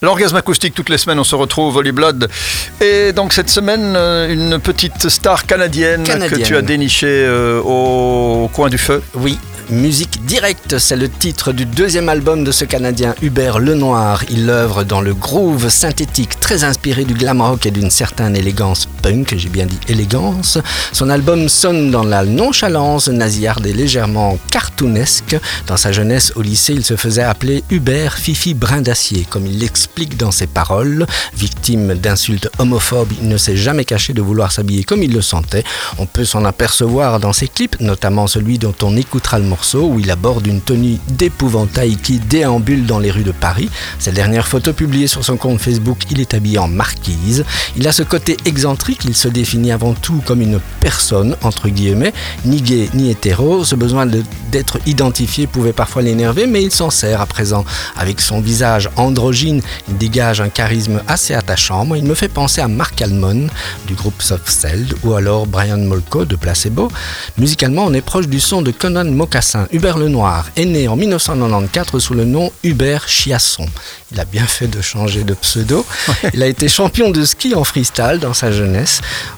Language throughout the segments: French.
L'orgasme acoustique, toutes les semaines, on se retrouve, Holy Blood. Et donc cette semaine, euh, une petite star canadienne, Canadienne. que tu as dénichée euh, au coin du feu. Oui, Musique Directe, c'est le titre du deuxième album de ce Canadien Hubert Lenoir. Il œuvre dans le groove synthétique très inspiré du glam rock et d'une certaine élégance punk, j'ai bien dit élégance. Son album sonne dans la nonchalance nasillarde et légèrement cartoonesque. Dans sa jeunesse au lycée, il se faisait appeler Hubert Fifi Brin d'Acier, comme il l'explique dans ses paroles. Victime d'insultes homophobes, il ne s'est jamais caché de vouloir s'habiller comme il le sentait. On peut s'en apercevoir dans ses clips, notamment celui dont on écoutera le morceau où il aborde une tenue d'épouvantail qui déambule dans les rues de Paris. Cette dernière photo publiée sur son compte Facebook, il est habillé en marquise. Il a ce côté excentrique, il se définit avant tout comme une personne, entre guillemets, ni gay ni hétéro. Ce besoin d'être identifié pouvait parfois l'énerver, mais il s'en sert à présent. Avec son visage androgyne, il dégage un charisme assez attachant. Moi, il me fait penser à Mark Almond du groupe Soft Cell ou alors Brian Molko de Placebo. Musicalement, on est proche du son de Conan Mocassin. Hubert Lenoir est né en 1994 sous le nom Hubert Chiasson. Il a bien fait de changer de pseudo. Il a été champion de ski en freestyle dans sa jeunesse.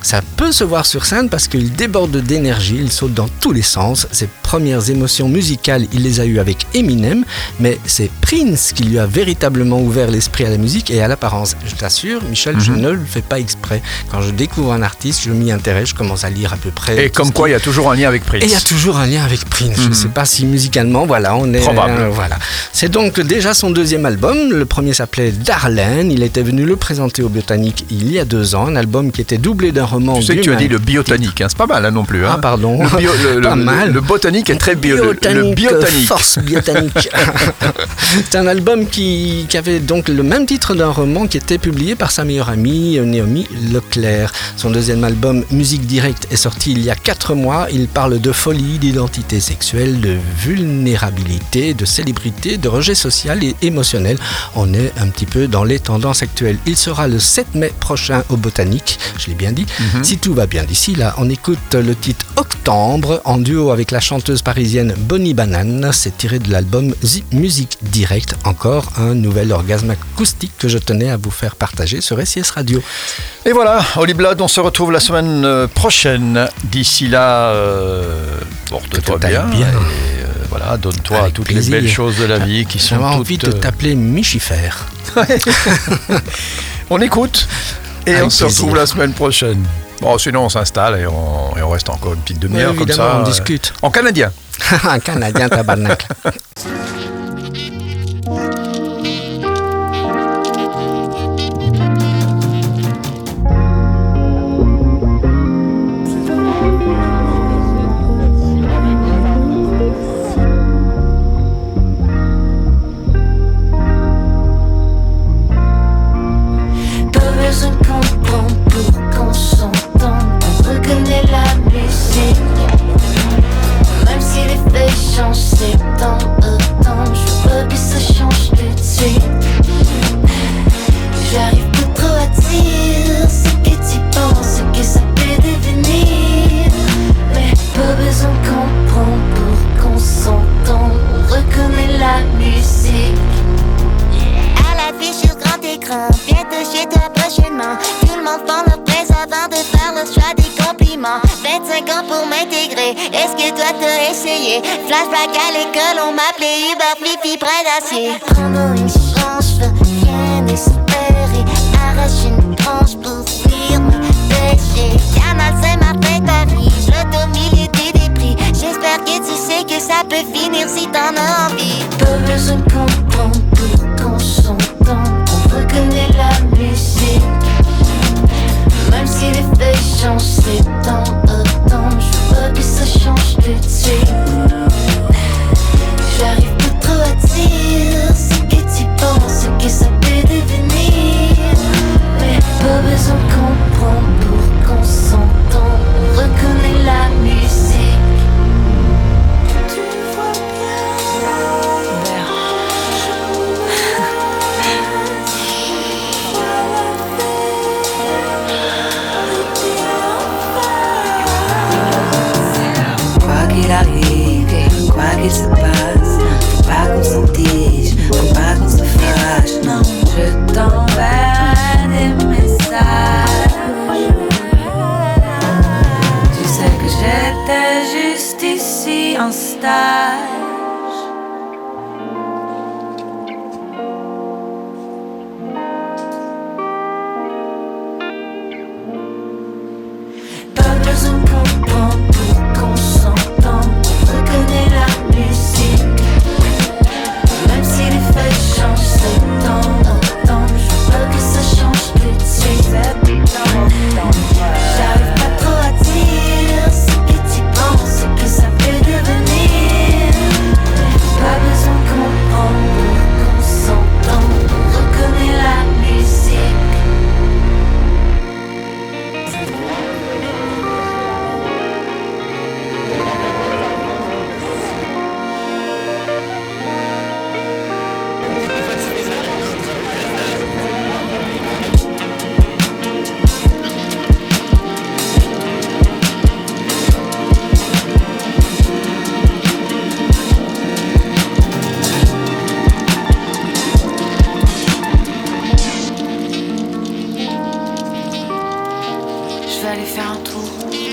Ça peut se voir sur scène parce qu'il déborde d'énergie, il saute dans tous les sens. Ses premières émotions musicales, il les a eues avec Eminem, mais c'est Prince qui lui a véritablement ouvert l'esprit à la musique et à l'apparence. Je t'assure, Michel, je ne le fais pas exprès. Quand je découvre un artiste, je m'y intéresse, je commence à lire à peu près. Et comme quoi, il y a toujours un lien avec Prince. et il y a toujours un lien avec Prince. Je ne sais pas si musicalement, voilà, on est. Probable. euh, voilà. C'est donc déjà son deuxième album. Le premier s'appelait Darlene. Il était venu le présenter au Botanique il y a deux ans. Un album qui était doublé d'un roman. Tu sais que tu as dit le biotanique, hein, c'est pas mal hein, non plus. hein. Ah, pardon. Le, bio- le- Pas le- mal. le botanique est très bio. Biotanique, biotanique. Force biotanique. C'est un album qui, qui avait donc le même titre d'un roman qui était publié par sa meilleure amie Naomi Leclerc. Son deuxième album, Musique Directe, est sorti il y a quatre mois. Il parle de folie, d'identité sexuelle, de vulnérabilité, de célébrité, de rejet social et émotionnel. On est un petit peu dans les tendances actuelles. Il sera le 7 mai prochain au Botanique, je l'ai bien dit. Si tout va bien d'ici là, on écoute le titre Octobre en duo avec la chanteuse parisienne Bonnie Banane. C'est tiré de l'album Zi- Musique Directe. Encore un nouvel orgasme acoustique que je tenais à vous faire partager sur SIS Radio. Et voilà, Holy Blood, on se retrouve la semaine euh, prochaine. D'ici là, euh, porte-toi bien. bien. Et euh, voilà, donne-toi toutes plaisir. les belles choses de la vie qui sont toutes. envie de t'appeler Michifère. On écoute et Avec on se plaisir. retrouve la semaine prochaine. Bon, sinon on s'installe et on, et on reste encore une petite demi-heure comme ça. on discute. En canadien. un Canadien tabarnak. 25 ans pour m'intégrer, est-ce que toi t'as essayé? Flashback à l'école, on m'appelait Uber Flippy près d'acier. Prendre une chance, je veux rien espérer. Arrache une tranche pour fuir mes péchés. Canal Saint-Martin, Paris, je au milieu des débris. J'espère que tu sais que ça peut finir si t'en as envie. Pas besoin de comprendre qu'il se passe. Pas qu'on s'en tige, pas qu'on se je t'enverrai des messages. Tu sais que j'étais juste ici en stage. d'aller faire un tour.